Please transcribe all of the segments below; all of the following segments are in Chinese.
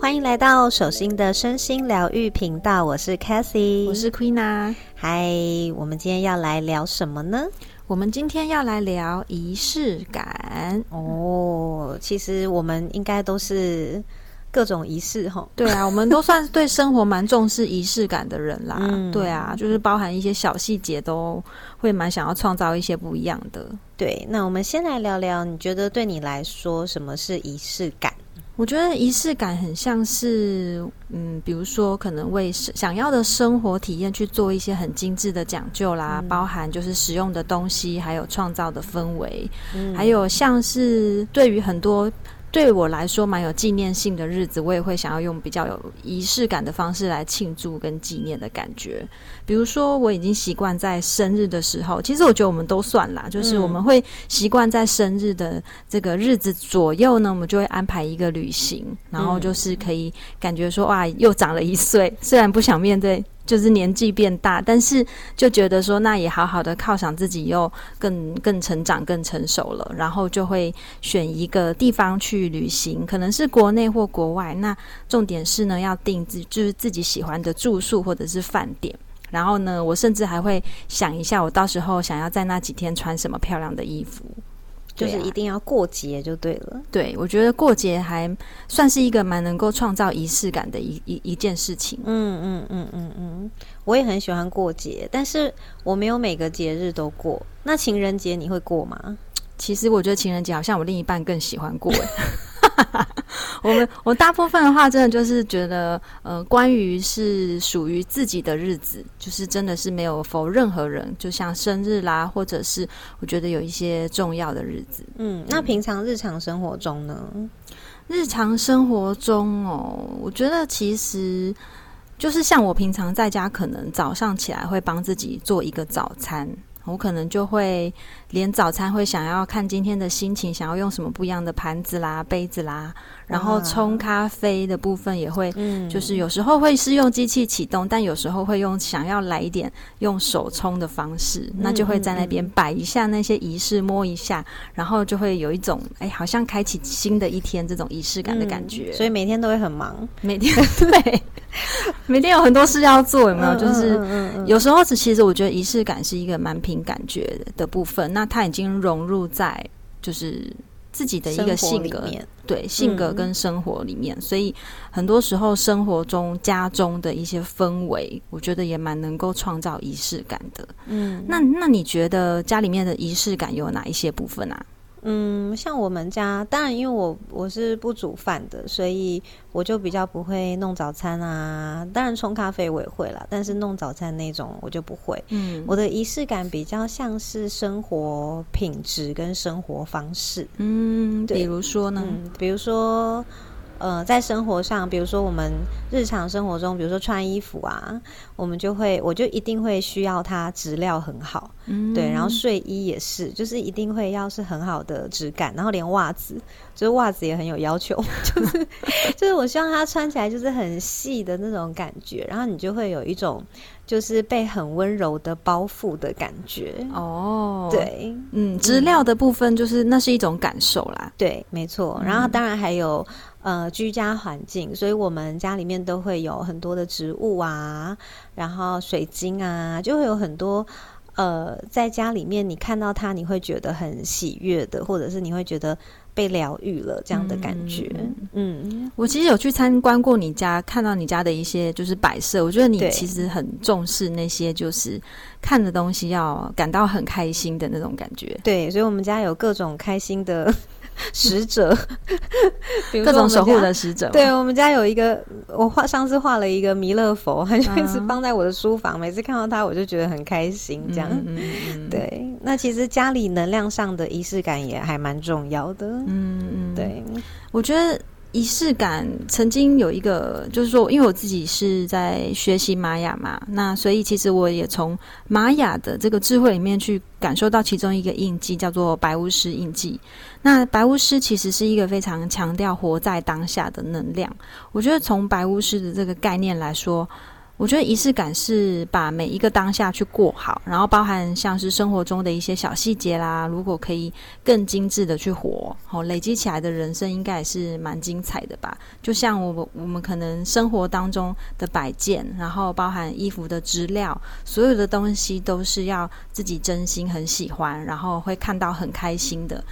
欢迎来到手心的身心疗愈频道，我是 Cathy，我是 Queen 啊。嗨，我们今天要来聊什么呢？我们今天要来聊仪式感哦。其实我们应该都是各种仪式哈。对啊，我们都算是对生活蛮重视仪式感的人啦。对啊，就是包含一些小细节都会蛮想要创造一些不一样的。对，那我们先来聊聊，你觉得对你来说什么是仪式感？我觉得仪式感很像是，嗯，比如说可能为想要的生活体验去做一些很精致的讲究啦，包含就是使用的东西，还有创造的氛围，还有像是对于很多。对我来说，蛮有纪念性的日子，我也会想要用比较有仪式感的方式来庆祝跟纪念的感觉。比如说，我已经习惯在生日的时候，其实我觉得我们都算啦，就是我们会习惯在生日的这个日子左右呢，我们就会安排一个旅行，然后就是可以感觉说，哇，又长了一岁，虽然不想面对。就是年纪变大，但是就觉得说，那也好好的犒赏自己，又更更成长、更成熟了，然后就会选一个地方去旅行，可能是国内或国外。那重点是呢，要定自就是自己喜欢的住宿或者是饭店。然后呢，我甚至还会想一下，我到时候想要在那几天穿什么漂亮的衣服。就是一定要过节就对了。对，我觉得过节还算是一个蛮能够创造仪式感的一一一件事情。嗯嗯嗯嗯嗯，我也很喜欢过节，但是我没有每个节日都过。那情人节你会过吗？其实我觉得情人节好像我另一半更喜欢过。我们我大部分的话，真的就是觉得，呃，关于是属于自己的日子，就是真的是没有否任何人，就像生日啦，或者是我觉得有一些重要的日子。嗯，那平常日常生活中呢？日常生活中哦，我觉得其实就是像我平常在家，可能早上起来会帮自己做一个早餐，我可能就会。连早餐会想要看今天的心情，想要用什么不一样的盘子啦、杯子啦，然后冲咖啡的部分也会，就是有时候会是用机器启动，但有时候会用想要来一点用手冲的方式，那就会在那边摆一下那些仪式，摸一下，然后就会有一种哎，好像开启新的一天这种仪式感的感觉。所以每天都会很忙，每天 对，每天有很多事要做，有没有？就是有时候其实我觉得仪式感是一个蛮凭感觉的部分。那他已经融入在就是自己的一个性格，对性格跟生活里面，所以很多时候生活中家中的一些氛围，我觉得也蛮能够创造仪式感的。嗯，那那你觉得家里面的仪式感有哪一些部分啊？嗯，像我们家，当然因为我我是不煮饭的，所以我就比较不会弄早餐啊。当然冲咖啡我也会啦，但是弄早餐那种我就不会。嗯，我的仪式感比较像是生活品质跟生活方式。嗯，比如说呢？比如说。呃，在生活上，比如说我们日常生活中，比如说穿衣服啊，我们就会，我就一定会需要它质料很好，对，然后睡衣也是，就是一定会要是很好的质感，然后连袜子，就是袜子也很有要求，就是就是我希望它穿起来就是很细的那种感觉，然后你就会有一种就是被很温柔的包覆的感觉。哦，对，嗯，质料的部分就是那是一种感受啦，对，没错，然后当然还有。呃，居家环境，所以我们家里面都会有很多的植物啊，然后水晶啊，就会有很多呃，在家里面你看到它，你会觉得很喜悦的，或者是你会觉得被疗愈了这样的感觉。嗯，我其实有去参观过你家，看到你家的一些就是摆设，我觉得你其实很重视那些就是看的东西要感到很开心的那种感觉。对，所以我们家有各种开心的。使者，各种守护的使者。对我们家有一个，我画上次画了一个弥勒佛，他就一直放在我的书房。每次看到他，我就觉得很开心。这样，对。那其实家里能量上的仪式感也还蛮重要的。嗯嗯，对。我觉得。仪式感曾经有一个，就是说，因为我自己是在学习玛雅嘛，那所以其实我也从玛雅的这个智慧里面去感受到其中一个印记，叫做白巫师印记。那白巫师其实是一个非常强调活在当下的能量。我觉得从白巫师的这个概念来说，我觉得仪式感是把每一个当下去过好，然后包含像是生活中的一些小细节啦，如果可以更精致的去活，好累积起来的人生应该也是蛮精彩的吧。就像我们我们可能生活当中的摆件，然后包含衣服的质料，所有的东西都是要自己真心很喜欢，然后会看到很开心的。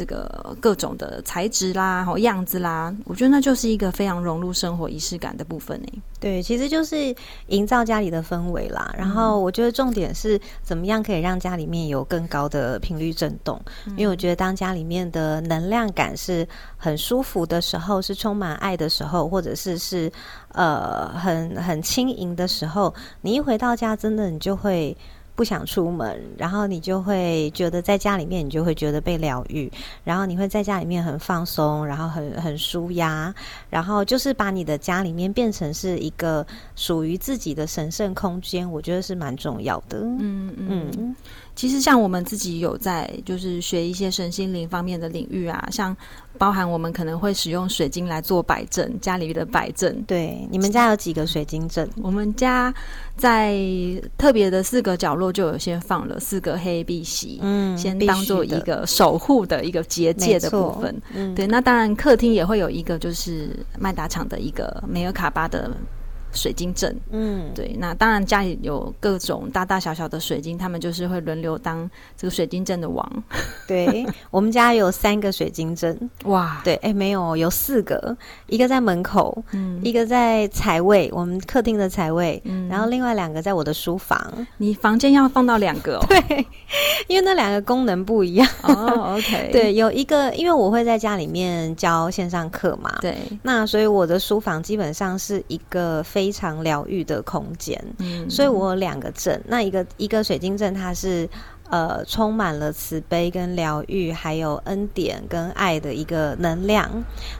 这个各种的材质啦，好样子啦，我觉得那就是一个非常融入生活仪式感的部分呢。对，其实就是营造家里的氛围啦。然后我觉得重点是怎么样可以让家里面有更高的频率震动。因为我觉得当家里面的能量感是很舒服的时候，是充满爱的时候，或者是是呃很很轻盈的时候，你一回到家，真的你就会。不想出门，然后你就会觉得在家里面，你就会觉得被疗愈，然后你会在家里面很放松，然后很很舒压，然后就是把你的家里面变成是一个属于自己的神圣空间，我觉得是蛮重要的。嗯嗯。其实像我们自己有在就是学一些身心灵方面的领域啊，像包含我们可能会使用水晶来做摆阵，家里的摆阵。对，你们家有几个水晶阵？我们家在特别的四个角落就有先放了四个黑碧玺，嗯，先当做一个守护的一个结界的部分。嗯，对，那当然客厅也会有一个就是麦达厂的一个梅尔卡巴的。水晶阵，嗯，对，那当然家里有各种大大小小的水晶，他们就是会轮流当这个水晶阵的王。对，我们家有三个水晶阵，哇，对，哎，没有，有四个，一个在门口，嗯，一个在财位，我们客厅的财位，嗯，然后另外两个在我的书房。你房间要放到两个？哦？对，因为那两个功能不一样。哦，OK，对，有一个，因为我会在家里面教线上课嘛，对，那所以我的书房基本上是一个非。非常疗愈的空间，嗯，所以我有两个阵，那一个一个水晶阵，它是呃充满了慈悲跟疗愈，还有恩典跟爱的一个能量，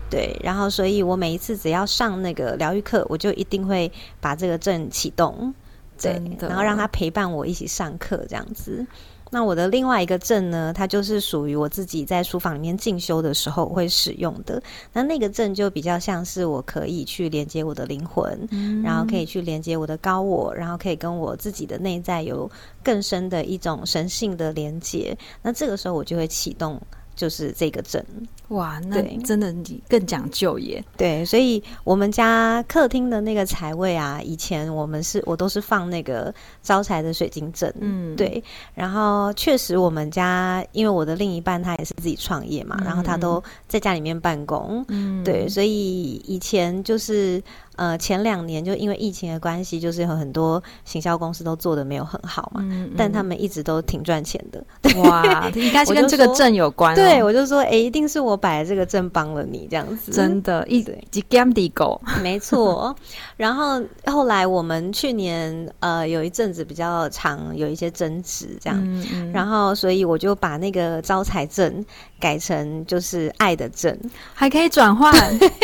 对，然后所以我每一次只要上那个疗愈课，我就一定会把这个阵启动，对，然后让他陪伴我一起上课这样子。那我的另外一个证呢，它就是属于我自己在书房里面进修的时候会使用的。那那个证就比较像是我可以去连接我的灵魂，然后可以去连接我的高我，然后可以跟我自己的内在有更深的一种神性的连接。那这个时候我就会启动。就是这个阵哇，那真的你更讲究耶。对，所以我们家客厅的那个财位啊，以前我们是我都是放那个招财的水晶阵，嗯，对。然后确实我们家，因为我的另一半他也是自己创业嘛，然后他都在家里面办公，嗯，对，所以以前就是。呃，前两年就因为疫情的关系，就是有很多行销公司都做的没有很好嘛，但他们一直都挺赚钱的。哇，应该是跟这个证有关。对，我就说，哎，一定是我摆这个阵帮了你这样子。真的，一几 gam 的狗，没错。然后后来我们去年呃有一阵子比较长，有一些争执这样，然后所以我就把那个招财证改成就是爱的证，还可以转换，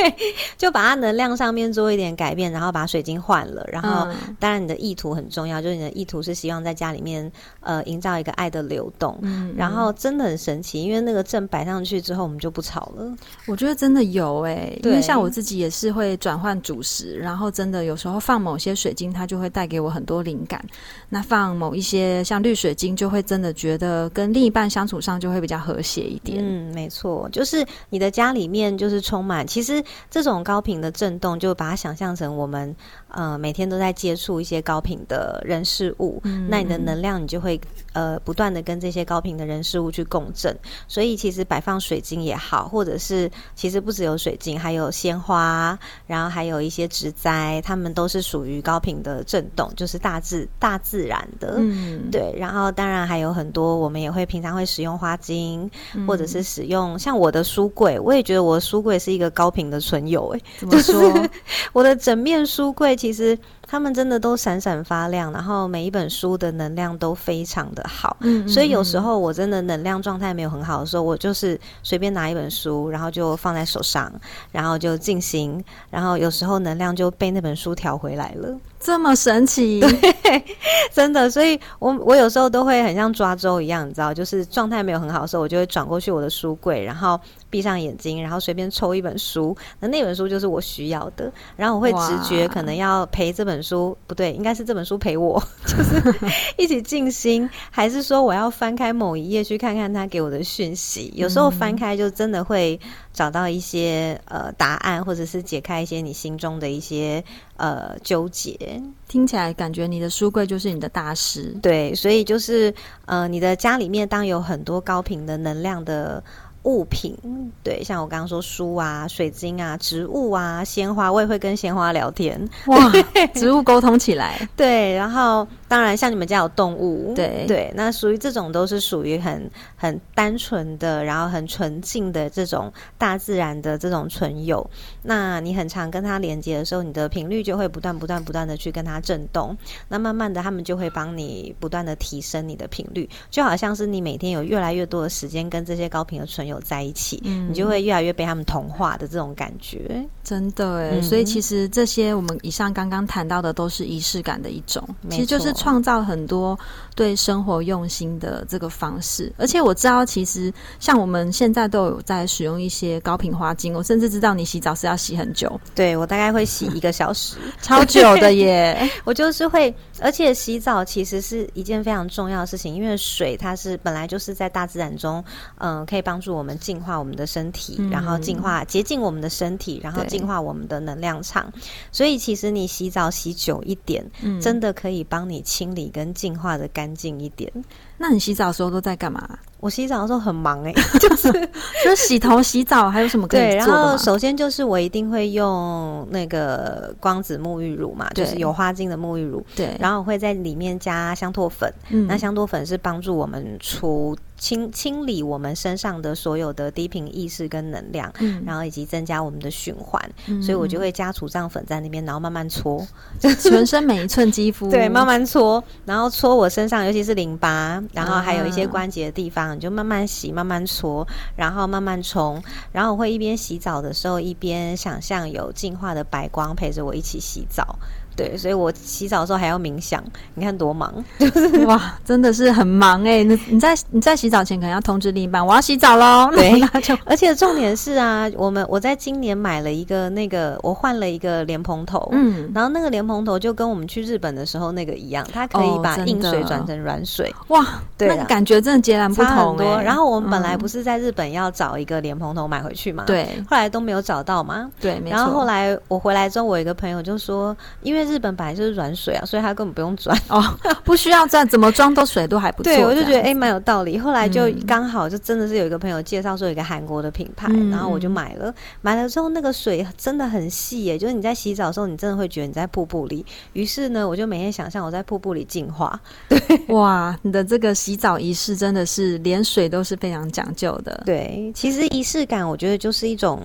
就把它能量上面做一点。改变，然后把水晶换了，然后当然你的意图很重要，就是你的意图是希望在家里面呃营造一个爱的流动，嗯，然后真的很神奇，因为那个阵摆上去之后，我们就不吵了。我觉得真的有哎，因为像我自己也是会转换主食，然后真的有时候放某些水晶，它就会带给我很多灵感。那放某一些像绿水晶，就会真的觉得跟另一半相处上就会比较和谐一点。嗯，没错，就是你的家里面就是充满，其实这种高频的震动，就把它想。象成我们呃每天都在接触一些高频的人事物，那你的能量你就会呃不断的跟这些高频的人事物去共振。所以其实摆放水晶也好，或者是其实不只有水晶，还有鲜花，然后还有一些植栽，它们都是属于高频的震动，就是大自大自然的。嗯，对。然后当然还有很多，我们也会平常会使用花晶，或者是使用像我的书柜，我也觉得我的书柜是一个高频的存有。哎，怎么说？我。的整面书柜，其实他们真的都闪闪发亮，然后每一本书的能量都非常的好，嗯，所以有时候我真的能量状态没有很好的时候，我就是随便拿一本书，然后就放在手上，然后就进行，然后有时候能量就被那本书调回来了。这么神奇，对，真的，所以我我有时候都会很像抓周一样，你知道，就是状态没有很好的时候，我就会转过去我的书柜，然后闭上眼睛，然后随便抽一本书，那那本书就是我需要的，然后我会直觉可能要陪这本书，不对，应该是这本书陪我，就是一起静心，还是说我要翻开某一页去看看他给我的讯息？有时候翻开就真的会找到一些呃答案，或者是解开一些你心中的一些呃纠结。听起来感觉你的书柜就是你的大师，对，所以就是呃，你的家里面当有很多高频的能量的。物品，对，像我刚刚说书啊、水晶啊、植物啊、鲜花，我也会跟鲜花聊天。哇，植物沟通起来，对。然后，当然，像你们家有动物，对对，那属于这种都是属于很很单纯的，然后很纯净的这种大自然的这种存有。那你很常跟它连接的时候，你的频率就会不断、不断、不断的去跟它震动。那慢慢的，他们就会帮你不断的提升你的频率，就好像是你每天有越来越多的时间跟这些高频的存有。在一起，你就会越来越被他们同化的这种感觉，真的哎。所以其实这些我们以上刚刚谈到的都是仪式感的一种，其实就是创造很多对生活用心的这个方式。而且我知道，其实像我们现在都有在使用一些高频花精，我甚至知道你洗澡是要洗很久，对我大概会洗一个小时，超久的耶。我就是会，而且洗澡其实是一件非常重要的事情，因为水它是本来就是在大自然中，嗯，可以帮助我们。净化我们的身体，然后净化洁净我们的身体，然后净化我们的能量场。所以其实你洗澡洗久一点，真的可以帮你清理跟净化的干净一点。那你洗澡的时候都在干嘛？我洗澡的时候很忙哎，就是就是洗头、洗澡，还有什么可以做？对，然后首先就是我一定会用那个光子沐浴乳嘛，就是有花精的沐浴乳。对，然后我会在里面加香托粉。嗯，那香托粉是帮助我们除清清理我们身上的所有的低频意识跟能量，嗯，然后以及增加我们的循环。所以我就会加除障粉在那边，然后慢慢搓，就全身每一寸肌肤，对，慢慢搓，然后搓我身上，尤其是淋巴。然后还有一些关节的地方，你就慢慢洗，慢慢搓，然后慢慢冲。然后我会一边洗澡的时候，一边想象有净化的白光陪着我一起洗澡。对，所以我洗澡的时候还要冥想，你看多忙，就 是哇，真的是很忙哎。你你在你在洗澡前可能要通知另一半，我要洗澡喽。对，而且重点是啊，我们我在今年买了一个那个，我换了一个莲蓬头，嗯，然后那个莲蓬头就跟我们去日本的时候那个一样，它可以把硬水转成软水，哇，对，那感觉真的截然不同多。然后我们本来不是在日本要找一个莲蓬头买回去嘛，对，后来都没有找到嘛，对，然后后来我回来之后，我一个朋友就说，因为日本本来就是软水啊，所以他根本不用转哦，不需要转，怎么装都水都还不错。对，我就觉得哎，蛮有道理。后来就刚好就真的是有一个朋友介绍说有一个韩国的品牌，然后我就买了。买了之后那个水真的很细耶，就是你在洗澡的时候，你真的会觉得你在瀑布里。于是呢，我就每天想象我在瀑布里净化。对，哇，你的这个洗澡仪式真的是连水都是非常讲究的。对，其实仪式感我觉得就是一种。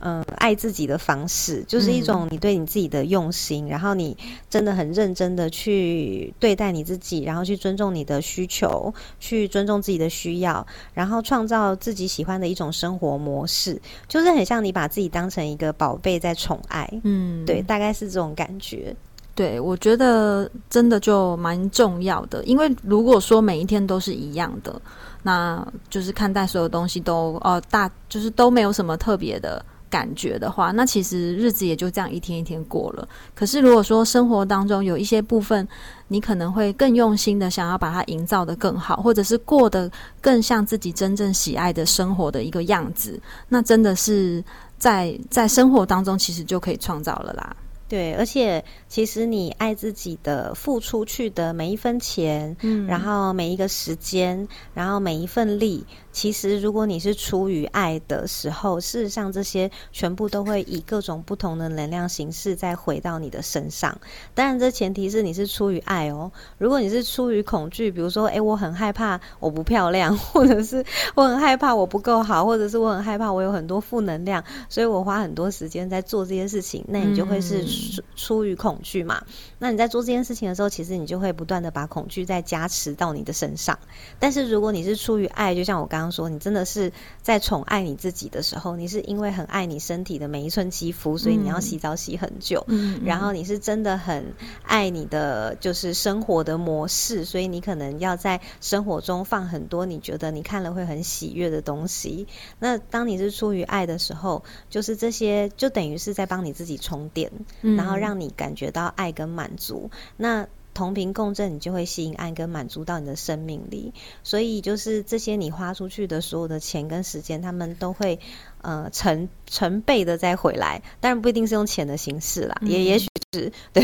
嗯，爱自己的方式就是一种你对你自己的用心，然后你真的很认真的去对待你自己，然后去尊重你的需求，去尊重自己的需要，然后创造自己喜欢的一种生活模式，就是很像你把自己当成一个宝贝在宠爱。嗯，对，大概是这种感觉。对，我觉得真的就蛮重要的，因为如果说每一天都是一样的，那就是看待所有东西都哦大，就是都没有什么特别的。感觉的话，那其实日子也就这样一天一天过了。可是如果说生活当中有一些部分，你可能会更用心的想要把它营造的更好，或者是过得更像自己真正喜爱的生活的一个样子，那真的是在在生活当中其实就可以创造了啦。对，而且其实你爱自己的付出去的每一分钱，嗯，然后每一个时间，然后每一份力。其实，如果你是出于爱的时候，事实上这些全部都会以各种不同的能量形式再回到你的身上。当然，这前提是你是出于爱哦。如果你是出于恐惧，比如说，哎，我很害怕我不漂亮，或者是我很害怕我不够好，或者是我很害怕我有很多负能量，所以我花很多时间在做这些事情，那你就会是出出于恐惧嘛。那你在做这件事情的时候，其实你就会不断的把恐惧再加持到你的身上。但是如果你是出于爱，就像我刚刚说，你真的是在宠爱你自己的时候，你是因为很爱你身体的每一寸肌肤，所以你要洗澡洗很久。嗯，然后你是真的很爱你的就是生活的模式，所以你可能要在生活中放很多你觉得你看了会很喜悦的东西。那当你是出于爱的时候，就是这些就等于是在帮你自己充电，然后让你感觉到爱跟满足。那同频共振，你就会吸引爱跟满足到你的生命里。所以就是这些你花出去的所有的钱跟时间，他们都会呃成成倍的再回来。当然不一定是用钱的形式啦，也也许是对，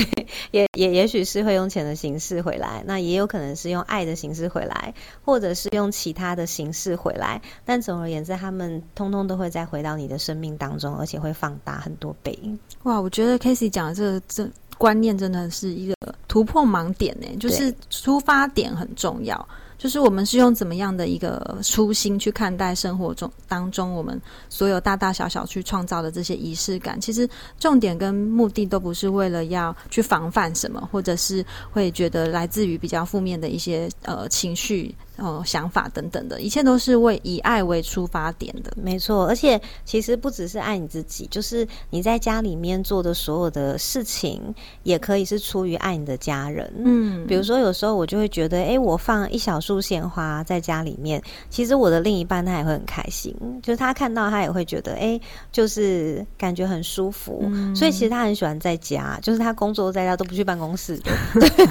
也也也许是会用钱的形式回来。那也有可能是用爱的形式回来，或者是用其他的形式回来。但总而言之，他们通通都会再回到你的生命当中，而且会放大很多倍。哇，我觉得 k a s e y 讲的这个这。观念真的是一个突破盲点呢，就是出发点很重要，就是我们是用怎么样的一个初心去看待生活中当中我们所有大大小小去创造的这些仪式感，其实重点跟目的都不是为了要去防范什么，或者是会觉得来自于比较负面的一些呃情绪。哦，想法等等的一切都是为以爱为出发点的，没错。而且其实不只是爱你自己，就是你在家里面做的所有的事情，也可以是出于爱你的家人。嗯，比如说有时候我就会觉得，哎，我放一小束鲜花在家里面，其实我的另一半他也会很开心，就是他看到他也会觉得，哎，就是感觉很舒服。所以其实他很喜欢在家，就是他工作在家都不去办公室，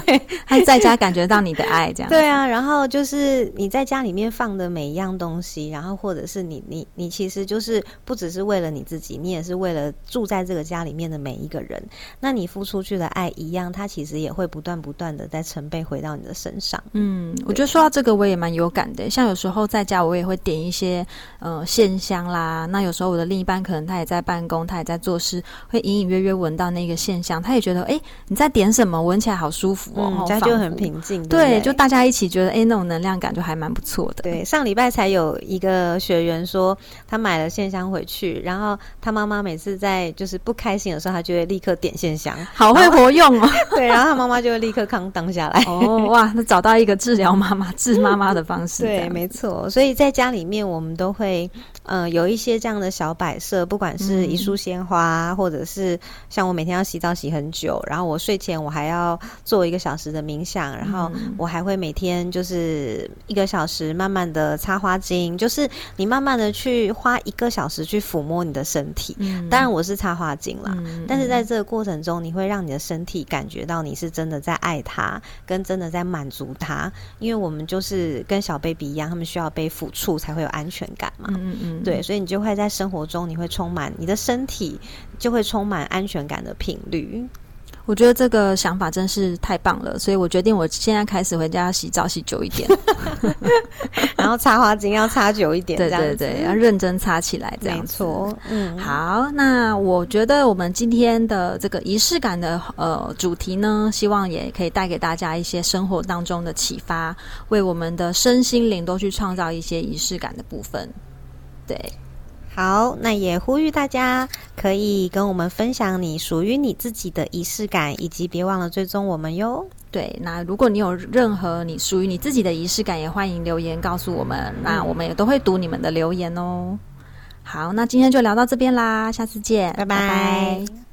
对 他在家感觉到你的爱，这样对啊。然后就是。你在家里面放的每一样东西，然后或者是你你你其实就是不只是为了你自己，你也是为了住在这个家里面的每一个人。那你付出去的爱一样，它其实也会不断不断的在成倍回到你的身上。嗯，我觉得说到这个，我也蛮有感的。像有时候在家，我也会点一些呃线香啦。那有时候我的另一半可能他也在办公，他也在做事，会隐隐约约闻到那个线香，他也觉得哎你在点什么？闻起来好舒服哦，家就很平静。对，就大家一起觉得哎那种能量。感觉还蛮不错的。对，上礼拜才有一个学员说，他买了线香回去，然后他妈妈每次在就是不开心的时候，他就会立刻点线香，好会活用哦。对，然后他妈妈就会立刻康当下来。哦，哇，那找到一个治疗妈妈、治妈妈的方式。对，没错。所以在家里面，我们都会呃有一些这样的小摆设，不管是一束鲜花，或者是像我每天要洗澡洗很久，然后我睡前我还要做一个小时的冥想，然后我还会每天就是。一个小时，慢慢的擦花精，就是你慢慢的去花一个小时去抚摸你的身体。嗯，当然我是擦花精啦，但是在这个过程中，你会让你的身体感觉到你是真的在爱他，跟真的在满足他。因为我们就是跟小 baby 一样，他们需要被抚触才会有安全感嘛。嗯嗯，对，所以你就会在生活中，你会充满你的身体，就会充满安全感的频率。我觉得这个想法真是太棒了，所以我决定我现在开始回家洗澡洗久一点 然后擦花精要擦久一点，对对对，要认真擦起来，这样没错。嗯，好，那我觉得我们今天的这个仪式感的呃主题呢，希望也可以带给大家一些生活当中的启发，为我们的身心灵都去创造一些仪式感的部分，对。好，那也呼吁大家可以跟我们分享你属于你自己的仪式感，以及别忘了追踪我们哟。对，那如果你有任何你属于你自己的仪式感，也欢迎留言告诉我们，那我们也都会读你们的留言哦。好，那今天就聊到这边啦，下次见，拜拜。